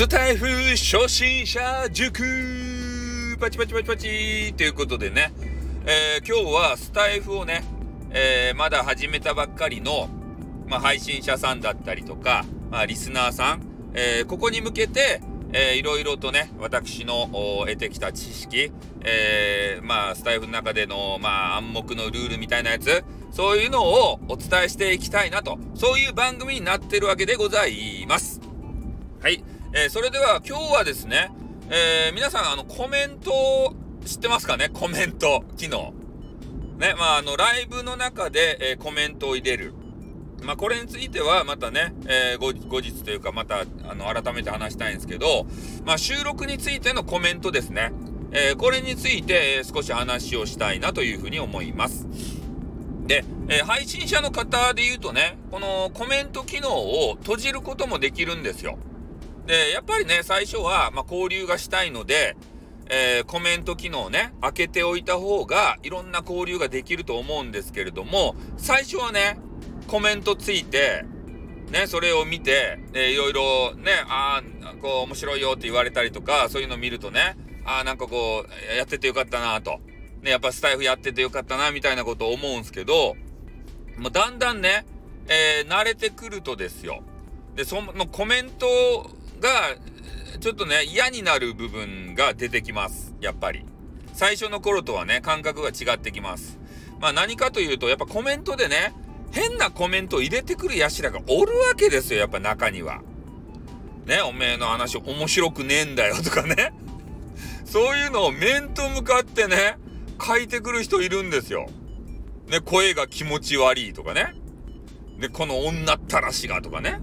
スタイフ初心者塾パチパチパチパチということでね、えー、今日はスタイフをね、えー、まだ始めたばっかりの、まあ、配信者さんだったりとか、まあ、リスナーさん、えー、ここに向けて、えー、いろいろとね、私の得てきた知識、えー、まあ、スタイフの中での、まあ、暗黙のルールみたいなやつ、そういうのをお伝えしていきたいなと、そういう番組になってるわけでございます。はい。えー、それでは今日はですね、えー、皆さん、あの、コメント知ってますかね？コメント機能。ね、まあ、あの、ライブの中で、えー、コメントを入れる。まあ、これについてはまたね、えー、後日というかまた、あの、改めて話したいんですけど、まあ、収録についてのコメントですね。えー、これについて、え少し話をしたいなというふうに思います。で、え、配信者の方で言うとね、このコメント機能を閉じることもできるんですよ。で、やっぱりね、最初は、まあ、交流がしたいので、えー、コメント機能ね、開けておいた方が、いろんな交流ができると思うんですけれども、最初はね、コメントついて、ね、それを見て、えー、いろいろね、ああ、こう、面白いよって言われたりとか、そういうの見るとね、ああ、なんかこう、やっててよかったなと。ね、やっぱスタイフやっててよかったな、みたいなことを思うんすけど、もうだんだんね、えー、慣れてくるとですよ。で、そのコメントが、ちょっとね、嫌になる部分が出てきます。やっぱり。最初の頃とはね、感覚が違ってきます。まあ何かというと、やっぱコメントでね、変なコメントを入れてくる奴らがおるわけですよ、やっぱ中には。ね、おめえの話面白くねえんだよとかね。そういうのを面と向かってね、書いてくる人いるんですよ。ね、声が気持ち悪いとかね。で、この女ったらしがとかね。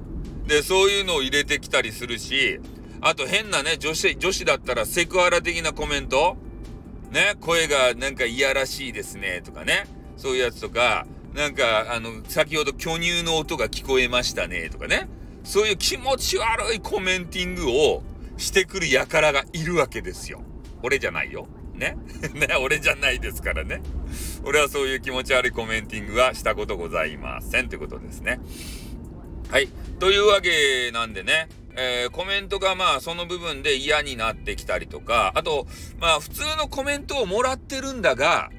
で、そういうのを入れてきたりするし、あと変なね、女子、女子だったらセクハラ的なコメント？ね、声がなんかいやらしいですね、とかね。そういうやつとか、なんか、あの、先ほど巨乳の音が聞こえましたね、とかね。そういう気持ち悪いコメンティングをしてくる輩がいるわけですよ。俺じゃないよ。ね？ね、俺じゃないですからね。俺はそういう気持ち悪いコメンティングはしたことございませんということですね。はい。というわけなんでね、えー、コメントがまあその部分で嫌になってきたりとか、あと、まあ普通のコメントをもらってるんだが、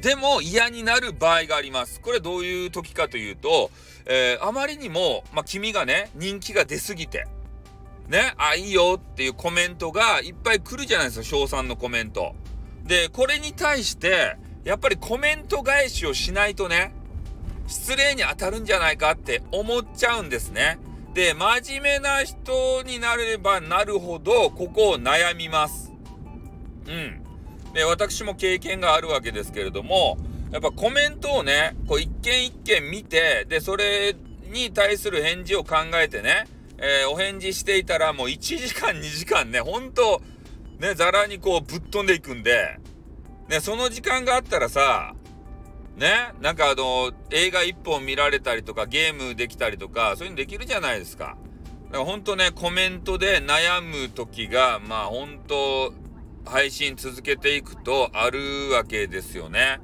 でも嫌になる場合があります。これどういう時かというと、えー、あまりにも、まあ君がね、人気が出すぎて、ね、あ、いいよっていうコメントがいっぱい来るじゃないですか、賞賛のコメント。で、これに対して、やっぱりコメント返しをしないとね、失礼に当たるんじゃないかって思っちゃうんですね。で、真面目な人になればなるほど、ここを悩みます。うん。で、私も経験があるわけですけれども、やっぱコメントをね、こう一件一件見て、で、それに対する返事を考えてね、えー、お返事していたらもう1時間2時間ね、ほんと、ね、ざらにこうぶっ飛んでいくんで、ね、その時間があったらさ、ね、なんかあの、映画一本見られたりとか、ゲームできたりとか、そういうのできるじゃないですか。だから本当ね、コメントで悩む時が、まあ本当、配信続けていくとあるわけですよね。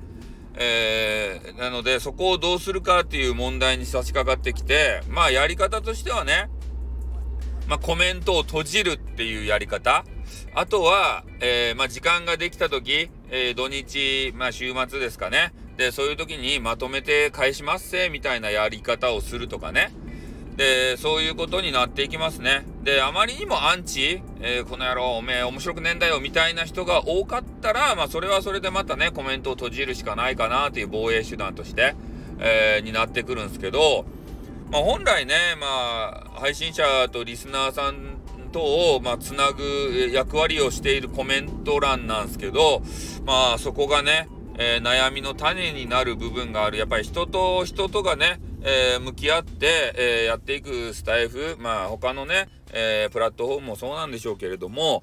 えー、なので、そこをどうするかっていう問題に差し掛かってきて、まあやり方としてはね、まあコメントを閉じるっていうやり方。あとは、えー、まあ時間ができた時、えー、土日、まあ週末ですかね。で、そういう時にまとめて返しますせ、みたいなやり方をするとかね。で、そういうことになっていきますね。で、あまりにもアンチ、えー、この野郎、おめえ面白くねえんだよ、みたいな人が多かったら、まあ、それはそれでまたね、コメントを閉じるしかないかなっていう防衛手段として、えー、になってくるんですけど、まあ、本来ね、まあ、配信者とリスナーさんとを、まあ、つなぐ役割をしているコメント欄なんですけど、まあ、そこがね、えー、悩みの種になる部分がある。やっぱり人と人とがね、えー、向き合って、えー、やっていくスタイフ、まあ他のね、えプラットフォームもそうなんでしょうけれども、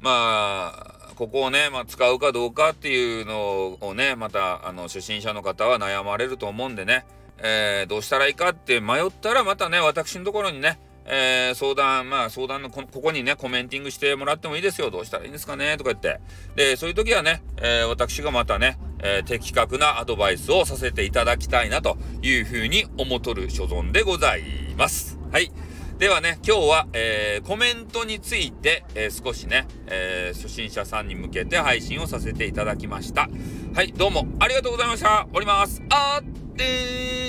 まあ、ここをね、まあ、使うかどうかっていうのをね、また、あの、初心者の方は悩まれると思うんでね、えどうしたらいいかって迷ったら、またね、私のところにね、えー、相談、まあ相談のこ、ここにね、コメンティングしてもらってもいいですよ。どうしたらいいんですかねとか言って。で、そういう時はね、えー、私がまたね、えー、的確なアドバイスをさせていただきたいなというふうに思とる所存でございます。はい。ではね、今日は、えー、コメントについて、えー、少しね、え、初心者さんに向けて配信をさせていただきました。はい、どうもありがとうございました。おります。あってー